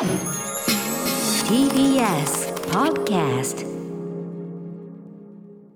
TBS Podcast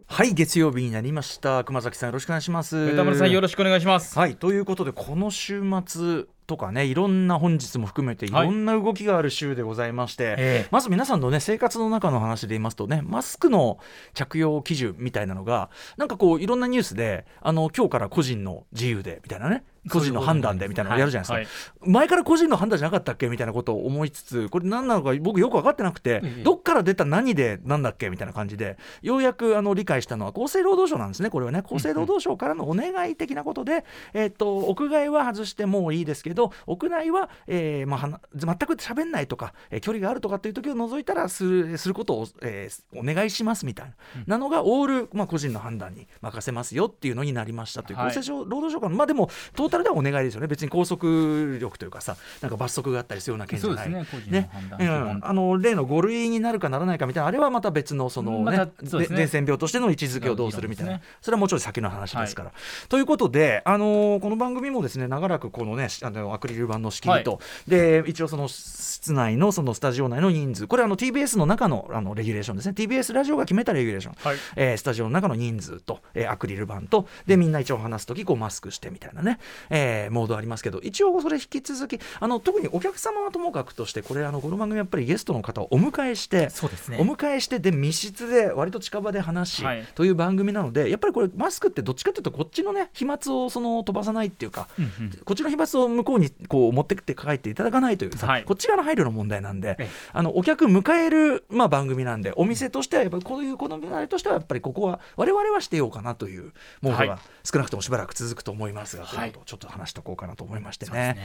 はい月曜日になりました熊崎さんよろしくお願いします歌丸さんよろしくお願いします。はいということでこの週末とかねいろんな本日も含めてい。ろんな動きがある週でございまして、ええ。まず皆さんのね生活の中の話で言いますとねマスクの着用基準みたいなのがなんかこういろんなニュースであの今日から個人の自由でみたいなね個人の判断でみたいなのをやるじゃないですか、はい。前から個人の判断じゃなかったっけ？みたいなことを思いつつこれ何なのか僕よく分かってなくて、ええどっから出た何でなんだっけ？みたいな感じでようやくあの理解したのは厚生労働省なんですねこれはね。厚生労働省からのお願い的なことで、えっと屋外は外してもいいですけど屋内は、えーまあ、全く喋んないとか、えー距離があるとかっていう時を除いたらするすることを、えーお願いしますみたいな、なのがオール、まあ、個人の判断に任せますよっていうのになりましたという、はい。厚生労働省かまあでもトータルではお願いですよね。別に拘束力というかさなんか罰則があったりするような件じゃない。ね個人の判断基う本。んあの例の5類になるかならないかみたいなあれはまた別のその、ね伝染病としての位置づけをどうするみたいな、それはもうちょい先の話ですから。ということで、あのーこの番組もですね長らくこのねあのアクリル板の仕切りと、で一応その室内のそのスタジオ内の人数。これあの TBS の中のあのレギュレーションですね。TBS ラジオが決めたレギュレーション、はい。えースタジオの中の人数と、えーアクリル板と。でみんな一応話す時こうマスクしてみたいなね、えーモードありますけど。一応それ引き続きあの特にお客様はともかくとしてこれあのこの番組やっぱりゲストの方をお迎えしてそうですね。お迎えしてで密室で割と近場で話し、はい。という番組なのでやっぱりこれマスクってどっちかというとこっちのね飛沫をその飛ばさないっていうか、うんうん。こっちの飛沫を向こうにこう持ってって帰っていただかないというさ、はい。こっち側の配慮の問題なんでええ。あのお客迎える、まあ、番組なんでお店としてはやっぱりこういうこのあれとしてはやっぱりここは我々はしてようかなというモードがはい。少なくともしばらく続くと思いますが、はい。ちょっと話しておこうかなと思いましてね。ね。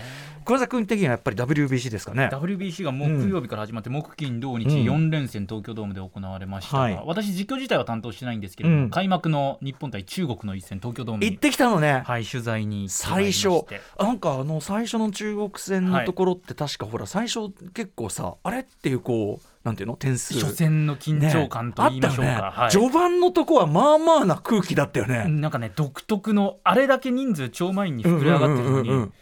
熊崎君的にはやっぱり WBC ですかね。WBC が木曜日から始まって、木金土日うん。4連戦東京ドームで行われましたが、はい。私実況自体は担当してないんですけれども、うん。開幕の日本対中国の一戦東京ドームに行ってきたのね、はい取材に最初。なんかあの最初の中国戦のところって確かほら最初結構さあれっていうこうなんていうの点数。初戦の緊張感と言いましょうか、ねあったよね。はい。序盤のとこはまあまあな空気だったよね、なんかね独特のあれだけ人数超満員に膨れ上がってるのにうんうんうんうん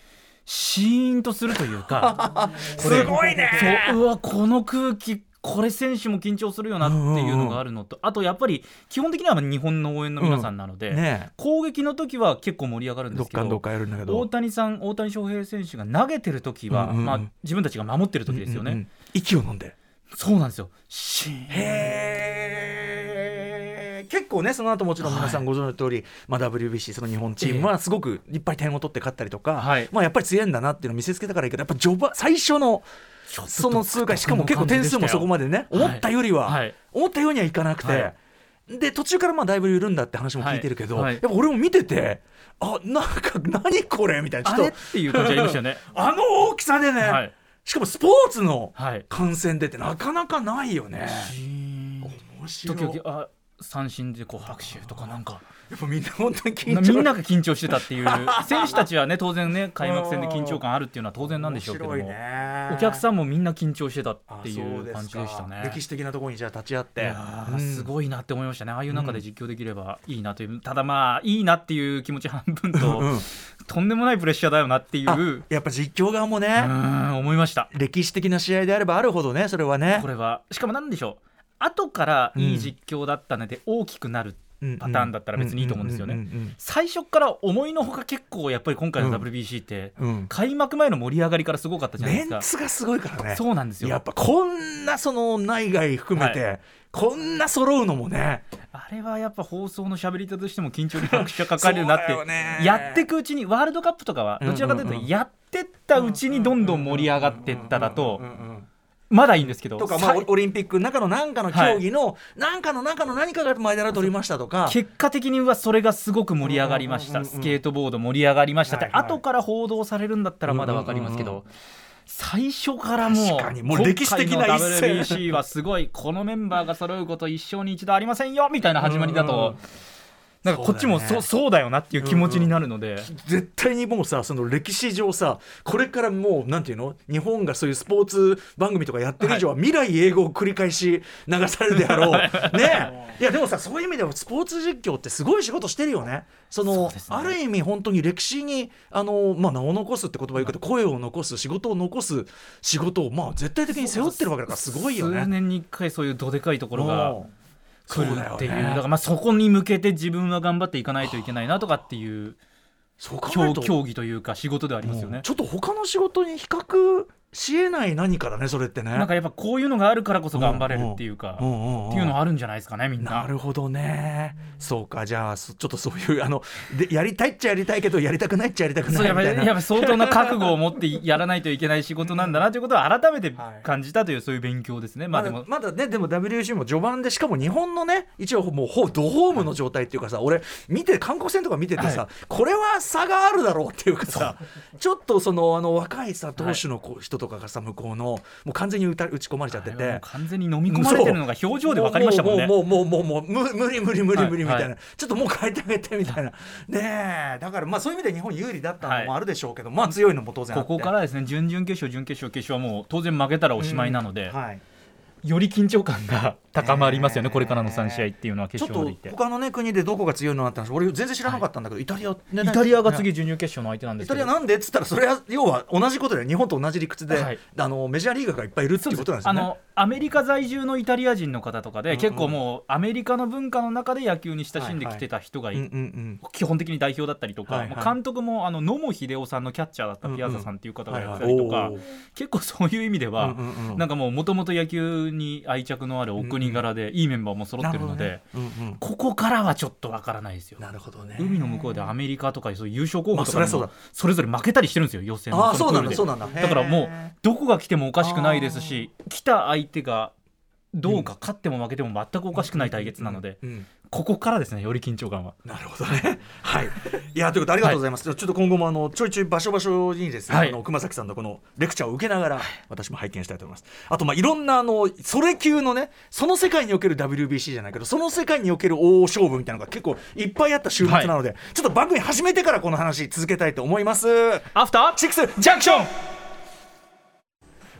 シーンとするというか すごいねそううわこの空気これ選手も緊張するよなっていうのがあるのと、あとやっぱり基本的には日本の応援の皆さんなので、ね攻撃の時は結構盛り上がるんですけど大谷さん大谷翔平選手が投げてる時は、うんうんうん。まあ、自分たちが守ってる時ですよね、うんうん息を飲んで。そうなんですよ。結構ねその後もちろん皆さんご存知の通り、まあ、WBC その日本チームはすごくいっぱい点を取って勝ったりとか、はい。まあ、やっぱり強いんだなっていうのを見せつけたからいいけどやっぱ序盤最初のその数回しかも結構点数もそこまでねはい。思ったよりは、はい。思ったようにはいかなくて、はで途中からまあだいぶ緩んだって話も聞いてるけど、やっぱ俺も見ててあなんか何これみたいな。ちょっとていう感じありましたよね。あの大きさでね、はい。しかもスポーツのはい。観戦でってなかなかないよね。面白い。時々あ三振でこう拍手とかなんかみんな本当に緊張。みんなが緊張してたっていう。選手たちはね当然ね開幕戦で緊張感あるっていうのは当然なんでしょうけども、ね。お客さんもみんな緊張してたっていう感じでしたね。歴史的なところにじゃあ立ち会って。うん。すごいなって思いましたね、ああいう中で実況できればいいなという、ただまあ、いいなっていう気持ち半分と、うん。とんでもないプレッシャーだよなっていう、やっぱ実況側もね、思いました、歴史的な試合であればあるほどねそれはね。これは。しかもなんでしょう、後からいい実況だったねで大きくなる、パターンだったら別にいいと思うんですよね。最初から思いのほか結構やっぱり今回の WBC って、開幕前の盛り上がりからすごかったじゃないメンですか。ツがすごいからね。そうなんですよ。やっぱこんなその内外含めて、はこんな揃うのもね。あれはやっぱ放送の喋り手としても緊張に拍車かかるなってね。やっていくうちにワールドカップとかはどちらかというとやってったうちにどんどん盛り上がってっただとうんうんうんまだいいんですけどとか、まあ、オリンピックの中の何かの競技の、何かの中の何かが前田取りましたとか結果的にはそれがすごく盛り上がりました。スケートボード盛り上がりましたってはいはい後から報道されるんだったらまだわかりますけど最初からもうもう歴史的な WBC はすごいこのメンバーが揃うこと一生に一度ありませんよみたいな始まりだうんうんとなんかこっちもそそううそうだよなっていう気持ちになるので、絶対にもうさその歴史上さこれからもうなんていうの？日本がそういうスポーツ番組とかやってる以上は、未来英語を繰り返し流されるであろう。ねえ。いやでもさそういう意味ではスポーツ実況ってすごい仕事してるよね。そのね。ある意味本当に歴史にあの、まあ、名を残すって言葉言うけど、声を残す仕事を残す仕事をまあ絶対的に背負ってるわけだからすごいよね。数年に1回そういうどでかいところがうん来るっていうね。だからまあそこに向けて自分は頑張っていかないといけないなとかっていう競技というか仕事ではありますよね。ちょっと他の仕事に比較しえない何かだねそれってね。なんかやっぱこういうのがあるからこそ頑張れるっていうか、うんうんうんっていうのはあるんじゃないですかねみんな。なるほどね。そうか、じゃあ、そちょっとそういう、あの、で、やりたいっちゃやりたいけど、やりたくないっちゃやりたくないみたいな。りやっぱ相当な覚悟を持ってやらないといけない仕事なんだなということを改めてはい感じたというそういう勉強ですね。まあでもまだね、でも WC も序盤で、しかも日本のね、一応もうドホームの状態っていうかさ、俺、見て、韓国戦とか見ててさ、はこれは差があるだろうっていうかさ、ちょっとその、あの、若いさ、投手の子人とかがさ、向こうの、もう完全に打た打ち込まれちゃってて。完全に飲み込まれてるのが表情で分かりましたもんね。もうもうもうもう無無理無理無理無理みたいな、はい。はちょっともう変えてあげてみたいな。ねえだからまあそういう意味で日本有利だったのもあるでしょうけど、まあ強いのも当然ここからですね準々決勝準決勝決勝はもう当然負けたらおしまいなので、はい、より緊張感が高まりますよね、ねこれからの3試合っていうのは決勝までいって。他のね国でどこが強いのあったんです俺全然知らなかったんだけど、イタリア、ねイタリアがね次準々決勝の相手なんでイタすけど。リアなんでっつったらそれは要は同じことで日本と同じ理屈で、はい。あのメジャーリーガーがいっぱいいるっていうことなんですよね。あのアメリカ在住のイタリア人の方とかで、うんうん。結構もうアメリカの文化の中で野球に親しんできてた人が基本的に代表だったりとか、はいはい。監督もあの野茂英雄さんのキャッチャーだったピアザさんっていう方がやってたはい。りとか、結構そういう意味では、うんうんうん。なんかもうもともと野球に愛着のあるお国柄でいいメンバーも揃ってるので、ね。うんうん。ここからはちょっとわからないですよ。なるほどね。海の向こうでアメリカとかそういう優勝候補とかにもまあそれぞれ負けたりしてるんですよ予選のああそうなんだそうなんだ。だからもうどこが来てもおかしくないですし来た相手がどうか勝っても負けても全くおかしくない対決なのでうんここからですねより緊張感は。なるほどね。はい。いやということでありがとうございます。ちょっと今後もあのちょいちょい場所場所にですね、はいあの熊崎さんのこのレクチャーを受けながら私も拝見したいと思います。あとまあいろんなあのそれ級のね、その世界における WBC じゃないけど、その世界における大勝負みたいなのが結構いっぱいあった週末なので、ちょっと番組始めてからこの話続けたいと思います。アフターシックスジャンクション。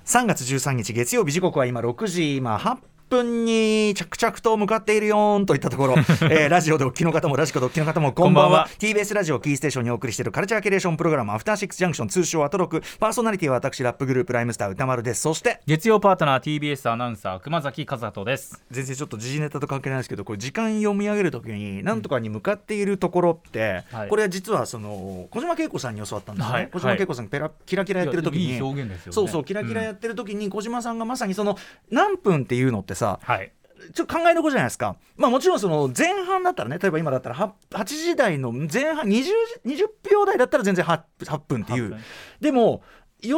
3月13日月曜日時刻は今6時今8分に着々と向かっているよーんといったところ、えーラジオでお聞きの方もラジコでお聞きの方もこんばんは。こんばんは。TBS ラジオキーステーションにお送りしているカルチャーキュレーションプログラムアフターシックスジャンクション通称アトロク。パーソナリティは私ラップグループライムスター歌丸です。そして月曜パートナー TBS アナウンサー熊崎和人です。全然ちょっと時事ネタと関係ないですけどこれ時間読み上げるときに何とかに向かっているところって、はい。これは実はその小島恵子さんに教わったんですよね、はい。小島恵子さんペラキラキラやってる時に。いやいい表現ですよね。そうそうキラキラやってる時に小島さんがまさにその何分っていうのってさはい。ちょっと考えどころじゃないですか、まあ、もちろんその前半だったらね例えば今だったら 8, 8時台の前半 20, 20秒台だったら全然 8, 8分ってい8う分。でも40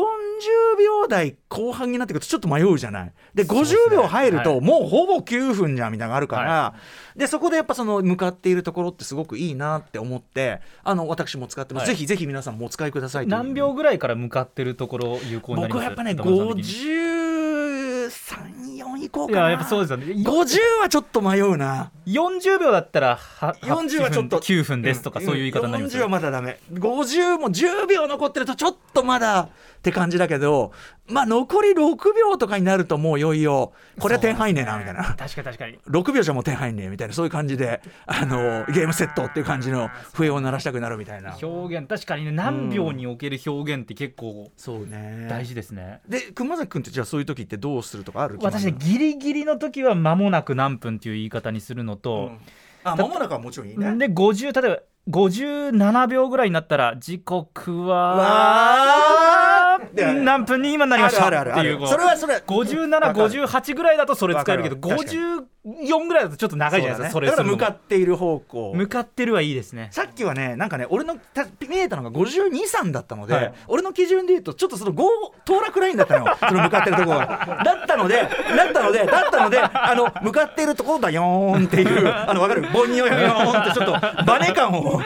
秒台後半になってくるとちょっと迷うじゃない。でそうですね。50秒入るとはい。もうほぼ9分じゃんみたいな。のがあるから、はでそこでやっぱその向かっているところってすごくいいなって思ってあの私も使ってます、はい。ぜひぜひ皆さんもお使いください何秒ぐらいから向かってるところ有効になります僕はやっぱね歌丸さん的に534いこうかな。いややっぱそうですよね。50はちょっと迷うな。40秒だったらは40はちょっと9分ですとか、んそういう言い方になります40はまだダメ。50も10秒残ってるとちょっとまだって感じだけどまあ残り6秒とかになるともういよいよこれは点入んねえなみたいな。確かに確かに。6秒じゃもう点入んねえみたいな。そういう感じであのゲームセットっていう感じの笛を鳴らしたくなるみたいな。表現確かにね。何秒における表現って結構そうね。大事ですね、で熊崎君ってじゃあそういう時ってどうするとかある私ねギリギリの時は間もなく何分っていう言い方にするのうとん、あ間もなくはもちろんいいね。で50例えば57秒ぐらいになったら時刻は何分に今なりました？っていうそれはそれわかる。5758ぐらいだとそれ使えるけどわかる54ぐらいだとちょっと長いじゃないですか。ね。だから向かっている方向。向かってるはいいですね。さっきはねなんかね俺のた見えたのが52、3だったので、はい。俺の基準で言うとちょっとその5当落ラインだったのよ。その向かってるところが。だったのでだったのでだったのであの向かっているところだよーんっていうあの分かる？ボンニョヨーンってちょっとバネ感を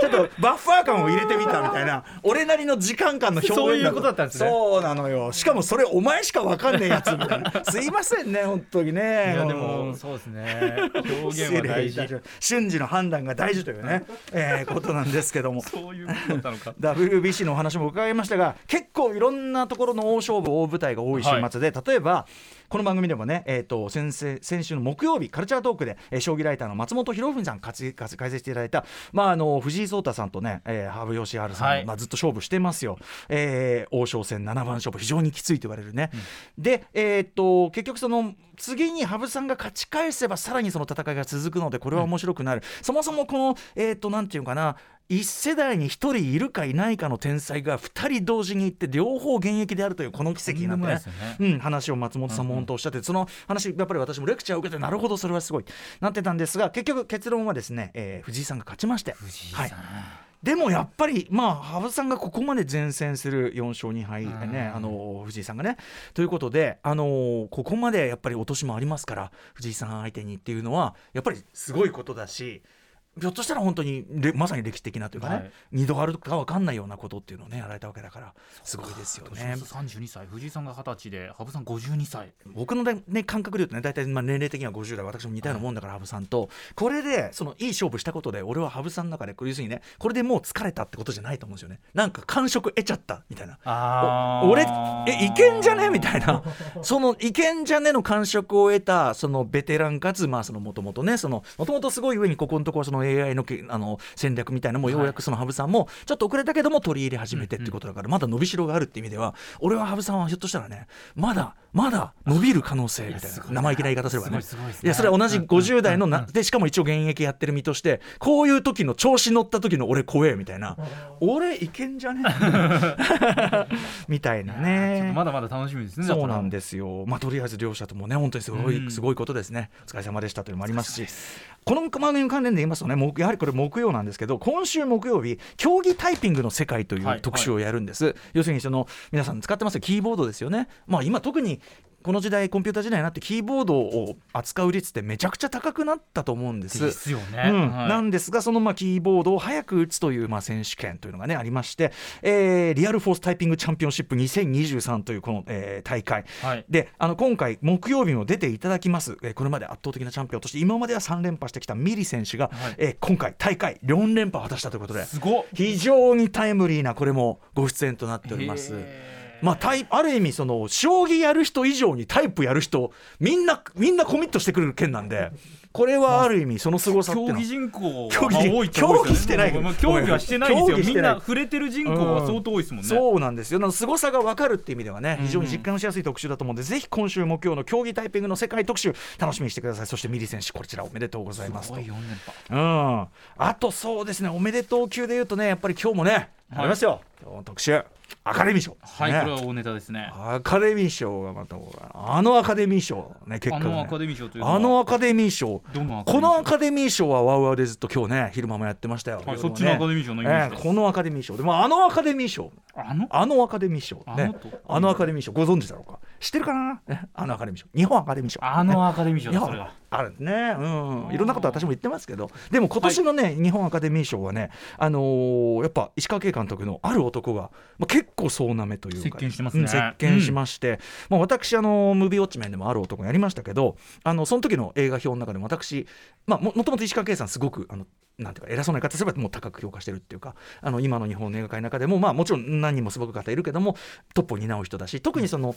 ちょっとバッファー感を入れてみたみたいな俺なりの時間感の表現そういうことだったんですね。そうなのよ。しかもそれお前しか分かんねえやつみたいな。すいませんね本当にね。いやでうんもそうですね。表現は大事。瞬時の判断が大事というね、えーことなんですけども。そういうことだったのか WBC のお話も伺いましたが結構いろんなところの大勝負大舞台が多い週末で、例えばこの番組でもね、えー、と先生先週の木曜日カルチャートークで、えー将棋ライターの松本博文さん解説していただいた、まあ、あの藤井聡太さんとね、えー、羽生善治さん、はい。まあ、ずっと勝負してますよ、えー王将戦七番勝負非常にきついと言われるね、で、えー、と結局その次に羽生さんが勝ち返せばさらにその戦いが続くのでこれは面白くなる、そもそもこのえっ、となんていうかな一世代に一人いるかいないかの天才が二人同時に行って両方現役であるというこの奇跡になってね。ね。うん、話を松本さんも本当おっしゃって、その話やっぱり私もレクチャーを受けてなるほどそれはすごいなってたんですが結局結論はですね、えー藤井さんが勝ちまして。藤井さん、はい。でもやっぱり、まあ、羽生さんがここまで善戦する4勝2敗、うん。ね、あの藤井さんがね。ということで、あのここまでやっぱり落としもありますから、藤井さん相手にっていうのは、やっぱりすごいことだし。ひょっとしたら本当にれまさに歴史的なというかね、はい。二度あるか分かんないようなことっていうのをねやられたわけだからすごいですよね。三十二歳藤井さんが二十歳で羽生さん五十二歳。僕の、ね、感覚で言うとね大体まあ年齢的には50代私も似たようなもんだから羽生さんとこれでそのいい勝負したことで俺は羽生さんの中でこれ要するにねこれでもう疲れたってことじゃないと思うんですよね。なんか感触得ちゃったみたいな。俺えいけんじゃね？みたいな。そのいけんじゃね？の感触を得たそのベテランかつまあそのもともとねそのもともとすごい上にここのところその AI のけあの戦略みたいなのもようやくその羽生さんもちょっと遅れたけども取り入れ始めてっていうことだからまだ伸びしろがあるって意味では俺は羽生さんはひょっとしたらねまだまだ伸びる可能性みたいな生意気な言い方すればねいやそれは同じ50代のなでしかも一応現役やってる身としてこういう時の調子乗った時の俺怖えみたいな俺いけんじゃねえみたいなねまだまだ楽しみですねそうなんですよ。まあとりあえず両者ともね本当にすごい、すごいことですね。お疲れ様でしたというのもありますし、この番組関連で言いますとね、もうやはりこれ木曜なんですけど、今週木曜日競技タイピングの世界といはいう特集をやるんです。要するにその皆さん使ってますキーボードですよね。まあ今特にこの時代コンピューター時代になってキーボードを扱う率ってめちゃくちゃ高くなったと思うんです。ですよね、うん。はい。なんですがそのまあキーボードを早く打つというまあ選手権というのがねありまして、えーリアルフォースタイピングチャンピオンシップ2023というこの、えー大会、はい。であの今回木曜日も出ていただきます、えーこれまで圧倒的なチャンピオンとして今までは3連覇してきたミリ選手が、はい。えー今回大会4連覇を果たしたということですごっ。非常にタイムリーなこれもご出演となっております。まあ、タイある意味その将棋やる人以上にタイプやる人みんなみんなコミットしてくれる件なんでこれはある意味その凄さ競技人口競技競技してない。競技はしてないです競よみんな触れてる人口は相当多いですもんね、そうなんですよ。なので凄さが分かるっていう意味ではね、うん非常に実感しやすい特集だと思うので、ぜひ今週木曜の競技タイピングの世界特集、楽しみにしてください。そしてミリ選手、こちらおめでとうございますと。すごい4連覇うん。あとそうですね、おめでとう級で言うとね、やっぱり今日もね、ありますよ。今日の特集、アカデミー賞。はい、ねこれは大ネタですねアカデミー賞がまた、あのアカデミー賞、ね、結果がねあのアカデミー賞というあのアカデミー賞。このアカデミー賞はワウワウでずっと今日ね、昼間もやってましたよ。はいねそっちのアカデミー賞のイメージですええこのアカデミー賞。でもあのアカデミー賞。あの？あのアカデミー賞、ねあのと、あのアカデミー賞ご存知だろうか？知ってるかな、ね あのアカデミー賞。日本アカデミー賞。あのアカデミー賞それが。あるね、うん、いろんなこと私も言ってますけど。でも今年のね、日本アカデミー賞はね、あのーやっぱ石川慶監督のある男が、まあ、結構総なめというか席巻してますね。うん席巻しまして、まあ、私あのムービーウォッチメンでもある男やりましたけどあのその時の映画表の中でも私、まあ、ももともと石川慶さんすごくあのなんていうか偉そうな言い方すればもう高く評価してるっていうかあの今の日本の映画界の中でもまあもちろん何人もすごく方いるけどもトップを担う人だし特にその、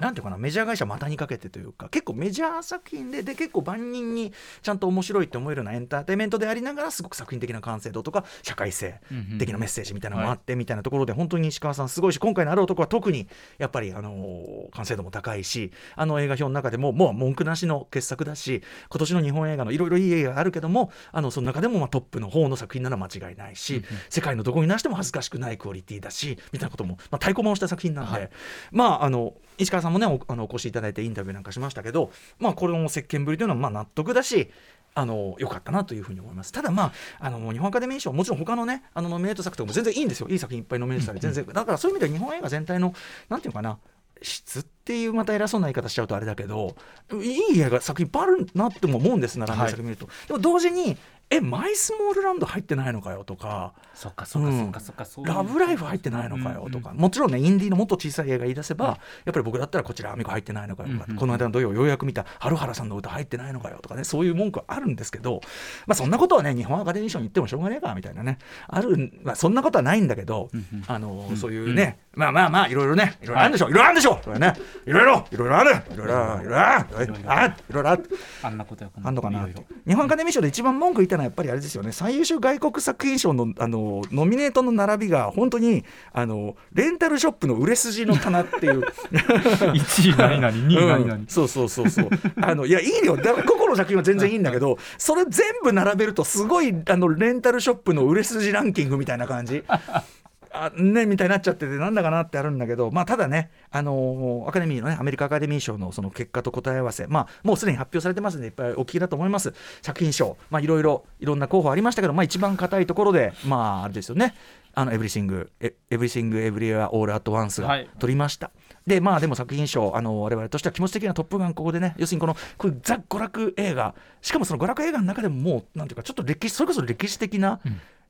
なんていうかなメジャー会社股にかけてというか結構メジャー作品でで結構万人にちゃんと面白いって思えるようなエンターテインメントでありながらすごく作品的な完成度とか社会性的なメッセージみたいなのもあってみたいなところで本当に石川さんすごいし今回のある男は特にやっぱりあのー完成度も高いしあの映画表の中でももう文句なしの傑作だし今年の日本映画のいろいろいい映画があるけどもあのその中でもまあトップの方の作品なら間違いないし世界のどこに出しても恥ずかしくないクオリティだしみたいなことも、まあ、太鼓判をした作品なんで、はい。まああの石川さんもねおあのお越しいただいてインタビューなんかしましたけど、まあ、これの石鹸ぶりというのはまあ納得だしあの良かったなというふうに思います。ただまああの日本アカデミー賞もちろん他のねあのノミネート作とかも全然いいんですよ。いい作品いっぱいノミネートされて全然だからそういう意味では日本映画全体のなんていうのかな質っていうまた偉そうな言い方しちゃうとあれだけどいい映画作品いっぱいあるなっても思うんです並んでる作品見ると、でも同時にえマイスモールランド入ってないのかよとか。そっかそっかそっかそっか、ラブライフ入ってないのかよとか、うんもちろんねインディーのもっと小さい映画言い出せば、やっぱり僕だったらこちらアミコ入ってないのかよとか、うんうんこの間の土曜ようやく見た春原さんの歌入ってないのかよとかね。そういう文句はあるんですけど、まあ、そんなことはね日本アカデミー賞に行ってもしょうがねえかみたいなね。ある、まあ、そんなことはないんだけど、うんうん。あのうんそういうね、まあまあまあいろいろね。いろいろあるんでしょう、い、ろいろあるんでしょう。ね。いろいろ。いろいろある。いろいろある。いろいろある。いろいろある。あんなことやあんのかな日本アカデミー賞で一番文句言ったのはやっぱりあれですよね。最優秀外国作品賞のあのノミネートの並びが本当にあのレンタルショップの売れ筋の棚っていう。1位何々2位何々、うんそうそうそうそう。あのいやいいよ。だから個々の作品は全然いいんだけど それ全部並べるとすごいあのレンタルショップの売れ筋ランキングみたいな感じあね、みたいになっちゃっててなんだかなってあるんだけど、まあ、ただね、あのーアカデミーのねアメリカアカデミー賞のその結果と答え合わせ、まあ、もうすでに発表されてますのでいっぱいお聞きだと思います。作品賞、まあ、いろいろいろんな候補ありましたけど、まあ、一番硬いところでまああれですよね。あのエブリシングエエブリシングエブリウェアオールアットワンスがはい。取りました、でまあでも作品賞あの我々としては気持ち的なトップガンここでね要するにこのこういうザ娯楽映画。しかもその娯楽映画の中でももうなんていうかちょっと歴史それこそ歴史的な、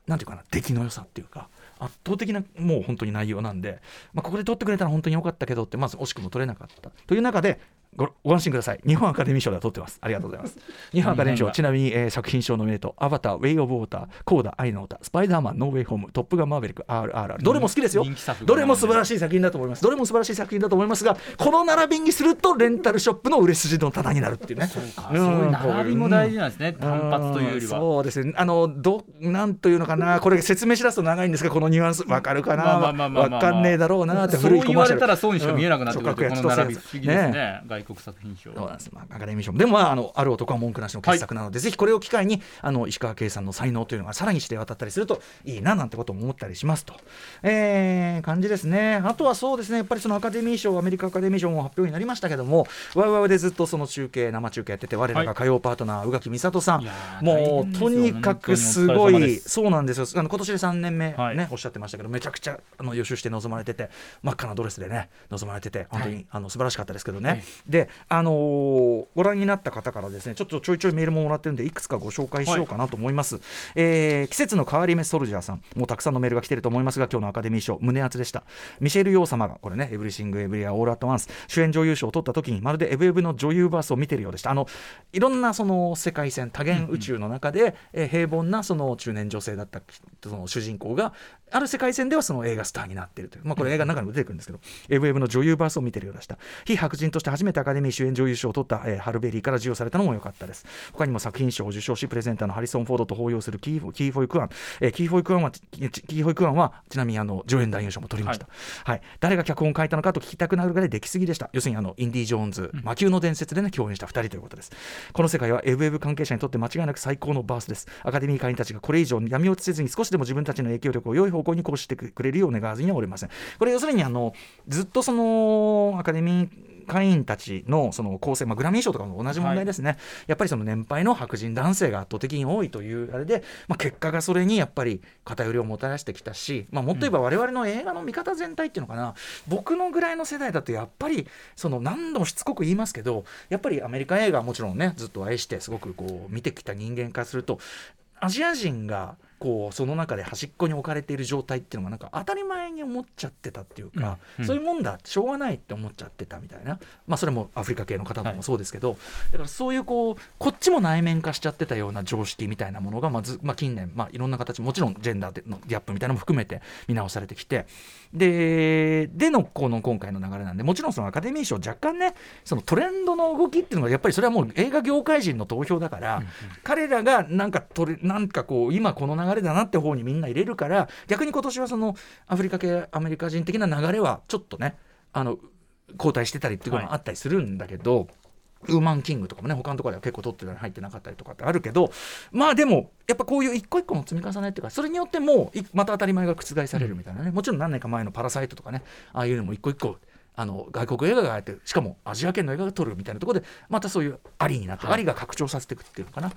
なんていうかな出来の良さっていうか圧倒的なもう本当に内容なんで、まあ、ここで獲ってくれたら本当に良かったけどってまず惜しくも取れなかった。という中でごご安心ください。日本アカデミー賞では獲ってます。ありがとうございます。日本アカデミー賞ちなみに、えー作品賞ノミネート。アバターウェイ・オブ・ウォーターコーダ愛の歌スパイダーマンノーウェイ・ホームトップガンマーヴェリック RRR どれも好きで。すよどれも素晴らしい作品だと思います。どれも素晴らしい作品だと思いますがこの並びにするとレンタルショップの売れ筋の棚になるっていうね。そうそういう並びも大事なんですね、単発というよりは。そうですね。あのどなんというのかな。これ説明しだすと長いんですがこのニュアンス。わかるかな？まあまあまあまあまあわかんねえだろうなってそう古いコ言われマーシャルたらそうにしか見えなくなってくるうん。この並び不思議ですね。ね外国作品賞。そうなんです、まあ、アカデミー賞。もでも、まあ、あのある男は文句なしの傑作なので、ぜひこれを機会にあの石川圭さんの才能というのがさらにして渡ったりするといいななんてことも思ったりしますと、えー感じですね。あとはそうですね。やっぱりそのアカデミー賞アメリカアカデミー賞も発表になりましたけどもワウワウでずっとその中継生中継やってて我らが火曜パートナー、宇垣美里さん。もうとにかくすごいそうなんですよ。あの今年で3年目ね、はい。おっしゃってましたけどめちゃくちゃあの予習して臨まれてて真っ赤なドレスでね臨まれてて本当に、はい。あの素晴らしかったですけどね、はいであのーご覧になった方からですねちょっとちょいちょいメールももらってるんでいくつかご紹介しようかなと思います、えー季節の変わり目ソルジャーさん。もうたくさんのメールが来てると思いますが今日のアカデミー賞胸熱でした。ミシェル・ヨー様がこれねエブリシング・エブリウェア・オール・アット・ワンス主演女優賞を取った時にまるでエブエブの女優バースを見てるようでした。あのいろんなその世界線多元宇宙の中で、えー平凡なその中年女性だったその主人公がある世界線ではその映画スターになっているという、まあ、これ映画の中にも出てくるんですけど、エブエブの女優バースを見てるようでした。非白人として初めてアカデミー主演女優賞を取った、えーハルベリーから授与されたのも良かったです。他にも作品賞を受賞しプレゼンターのハリソン・フォードと抱擁するキーフキーフォイ・クアン、えーキーフォイ・クアンはキキーフォイ・クアンはちなみにあの助演男優賞も取りました、はい。誰が脚本を書いたのかと聞きたくなるぐらいできすぎでした。要するにあのインディ・ジョーンズ、魔球の伝説でね共演した2人ということです。この世界はエブエブ関係者にとって間違いなく最高のバースです。アカデミー会員たちがこれ以上闇落ちせずに少しでも自分たちの影響力を良い方向に行使してくれるよう願わずにはおりません。これ要するにあのずっとそのアカデミー会員たちのその構成、まあ、グラミー賞とかも同じ問題ですね、やっぱりその年配の白人男性が圧倒的に多いというあれで、まあ、結果がそれにやっぱり偏りをもたらしてきたし、まあ、もっと言えば我々の映画の見方全体っていうのかな、僕のぐらいの世代だとやっぱりその何度もしつこく言いますけどやっぱりアメリカ映画はもちろんねずっと愛してすごくこう見てきた人間からするとアジア人がこうその中で端っこに置かれている状態っていうのがなんか当たり前に思っちゃってたっていうか、うんうん。そういうもんだしょうがないって思っちゃってたみたいな、まあ、それもアフリカ系の方もそうですけど、だからそういうこうこっちも内面化しちゃってたような常識みたいなものがまず、まあ、近年、まあ、いろんな形もちろんジェンダーでのギャップみたいなのも含めて見直されてきて。ででのこの今回の流れなんでもちろんそのアカデミー賞若干ねそのトレンドの動きっていうのがやっぱりそれはもう映画業界人の投票だから、彼らがなんかトレなんかこう今この流れだなって方にみんな入れるから逆に今年はそのアフリカ系アメリカ人的な流れはちょっとねあの交代してたりっていうのがあったりするんだけど、ウーマンキングとかもね他のところでは結構取ってたり入ってなかったりとかってあるけどまあでもやっぱこういう一個一個の積み重ねっていうかそれによってもまた当たり前が覆されるみたいなね、もちろん何年か前の「パラサイト」とかねああいうのも一個一個あの外国映画があってしかもアジア圏の映画が撮るみたいなところでまたそういうありになって、はい。ありが拡張させていくっていうのかな？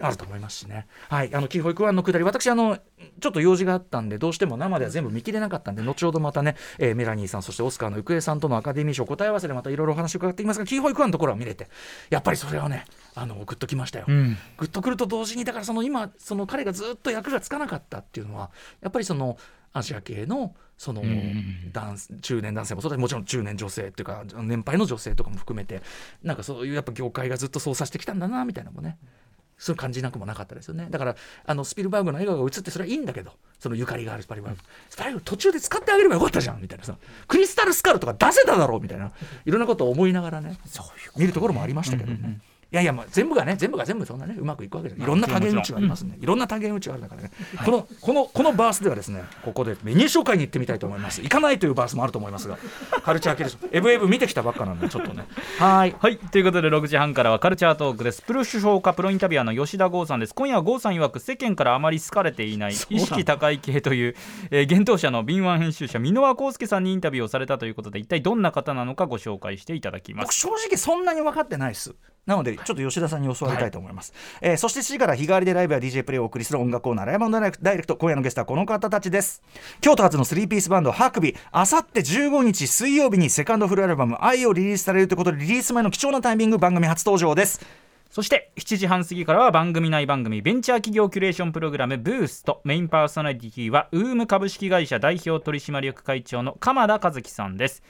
あると思いますしね。はい。あのキーホイクワンのくだり私あのちょっと用事があったんでどうしても生では全部見切れなかったんで後ほどまたね、えーメラニーさんそしてオスカーの行方さんとのアカデミー賞答え合わせでまたいろいろお話を伺っていきますがキーホイクワンのところは見れてやっぱりそれはねあのグッときましたよ、うん。グッとくると同時にだからその今その彼がずっと役がつかなかったっていうのはやっぱりそのアジア系のそのん男中年男性もそうだしもちろん中年女性っていうか年配の女性とかも含めてなんかそういうやっぱ業界がずっと操作してきたんだなみたいなのもねそういう感じなくもなかったですよね。だからあのスピルバーグの映画が映ってそれはいいんだけどそのゆかりがあるスパリバーグ、スパリバーグ途中で使ってあげればよかったじゃんみたいなさクリスタルスカルとか出せただろうみたいないろんなことを思いながらね見るところもありましたけどね。いやいや、まあ、全部がね、全部が全部そんなね、うまくいくわけじゃない。いろんな多元宇宙がありますね。いろんな多元宇宙があるからね。この、この、このバースではですね、ここでメニュー紹介に行ってみたいと思います。行かないというバースもあると思いますが、カルチャー系です。エブエブ見てきたばっかなんで、ちょっとね。はい。はいということで6時半からはカルチャートークですプロ首相家プロインタビュアーの吉田剛さんです今夜は剛さん曰く世間からあまり好かれていない意識高い系という、えー、幻冬者の敏腕編集者箕輪康介さんにインタビューをされたということで一体どんな方なのかご紹介していただきます僕正直そんなに分かってないですなのでちょっと吉田さんに教わりたいと思います、えーそして7時から日替わりでライブや DJ プレイをお送りする音楽コーナーライブダイレクト今夜のゲストはこの方たちです。京都発の3ピースバンドハークビ。あさって15日水曜日にセカンドフルアルバム「愛」をリリースされるということでリリース前の貴重なタイミング番組初登場です。そして7時半過ぎからは番組内番組ベンチャー企業キュレーションプログラムブースト。メインパーソナリティはウーム株式会社代表取締役会長の鎌田和樹さんです。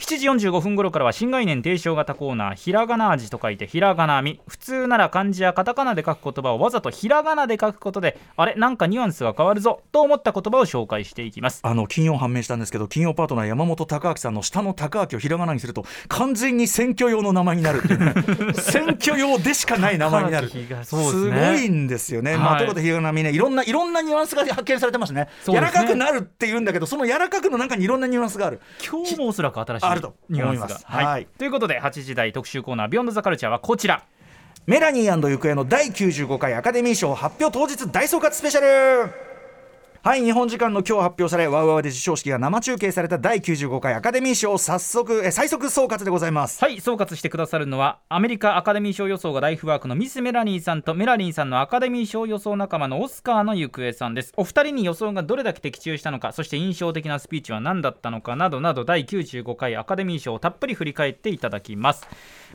7時45分頃からは新概念提唱型コーナーひらがな味と書いてひらがなみ。普通なら漢字やカタカナで書く言葉をわざとひらがなで書くことであれなんかニュアンスが変わるぞと思った言葉を紹介していきます。あの金曜判明したんですけど金曜パートナー山本隆明さんの下の高明をひらがなにすると完全に選挙用の名前になる 選挙用でしかない名前になる。高明がすごいんですよね、はい。まあ、ということでひらがなみねいろんないろんなニュアンスが発見されてますね。すね。柔らかくなるっていうんだけどその柔らかくの中にいろんなニュアンスがある。今日もおそらく新しいあると思います。はい。はい。ということで8時台特集コーナー「ビヨンドザカルチャーはこちら。メラニー行方の第95回アカデミー賞発表当日大総括スペシャルはい日本時間の今日発表されワウワウで授賞式が生中継された第95回アカデミー賞早速え最速総括でございます。はい総括してくださるのはアメリカアカデミー賞予想がライフワークのミス・メラニーさんとメラニーさんのアカデミー賞予想仲間のオスカーの行方さんです。お二人に予想がどれだけ的中したのかそして印象的なスピーチは何だったのかなどなど第95回アカデミー賞をたっぷり振り返っていただきます。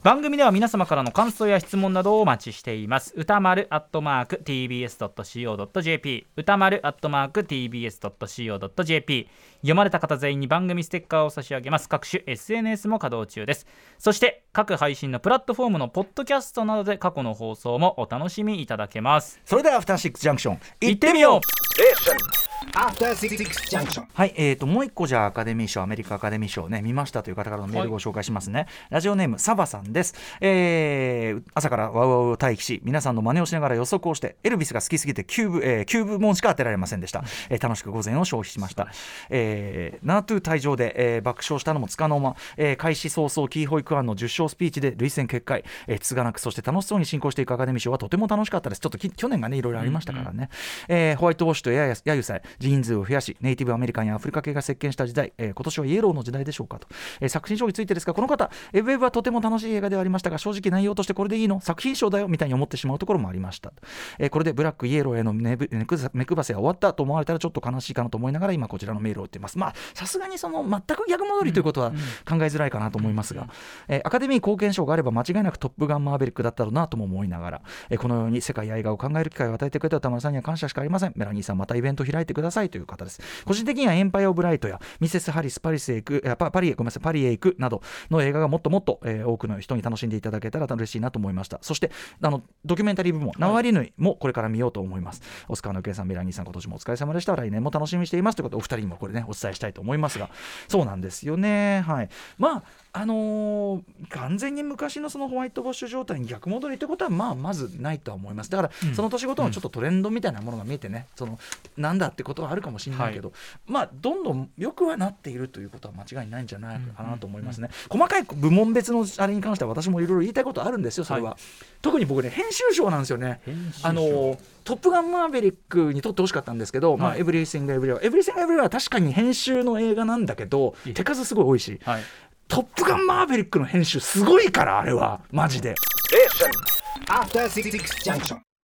番組では皆様からの感想や質問などをお待ちしています。歌丸アットマーク tbs.co.jp 歌丸アットマーク tbs.co.jp 読まれた方全員に番組ステッカーを差し上げます。各種 SNS も稼働中です。そして各配信のプラットフォームのポッドキャストなどで過去の放送もお楽しみいただけます。それではアフターシックスジャンクション行ってみよう.はい、えー、ともう一個じゃあアカデミー賞アメリカアカデミー賞ね見ましたという方からのメールをご紹介しますね、ラジオネームサバさんです、えー朝から WOWOW を待機し皆さんの真似をしながら予測をしてエルビスが好きすぎてキューブ、えー、キューブ門しか当てられませんでした、えー楽しく午前を消費しました、えーナートゥ退場で、えー爆笑したのもつかの間、えー開始早々キーホイクアンの受賞スピーチで累戦結界、えーつがなくそして楽しそうに進行していくアカデミー賞はとても楽しかったです。ちょっとき去年がねいろいろありましたからね、えーホワイトウォッシュとやや揶揄され人数を増やしネイティブアメリカンやアフリカ系が席巻した時代、えー今年はイエローの時代でしょうかと、えー作品賞についてですがこの方エブエブはとても楽しい映画ではありましたが正直内容としてこれでいいの？作品賞だよ？みたいに思ってしまうところもありました、えーこれでブラックイエローへの目配せは終わったと思われたらちょっと悲しいかなと思いながら今こちらのメールを打っています。まあさすがにその全く逆戻りということは考えづらいかなと思いますが、えーアカデミー貢献賞があれば間違いなくトップガンマーベリックだったろうなとも思いながら、えーこのように世界や映画を考える機会を与えてくれた田村さんには感謝しかありません。メラニーさんまたイベント開いてくださいという方です。個人的にはエンパイア・オブ・ライトやミセス・ハリス・パリスへ行くえパパリへごめんなさいパリへ行くなどの映画がもっともっと、えー多くの人に楽しんでいただけたら嬉しいなと思いました。そしてあのドキュメンタリー部門ナワリヌイもこれから見ようと思います、オスカーのケイさんメラニーさん今年もお疲れ様でした。来年も楽しみにしています。ということでお二人にもこれねお伝えしたいと思いますが。そうなんですよね。はい。まああのー完全に昔のそのホワイトボッシュ状態に逆戻りということはまあまずないとは思います。だから、その年ごとのちょっとトレンドみたいなものが見えてね、そのなんだってことはあるかもしれないけど、まあどんどん良くはなっているということは間違いないんじゃないかなと思いますね、細かい部門別のあれに関しては私もいろいろ言いたいことあるんですよそれは、は特に僕ね編集賞なんですよね。あのートップガンマーヴェリックに獲ってほしかったんですけど、まあ、はい。エブリシング・エブリウェアエブリシング・エブリウェアは確かに編集の映画なんだけど手数すごい多いし、はいトップガンマーヴェリックの編集すごいからあれは。マジで。After Six Junction.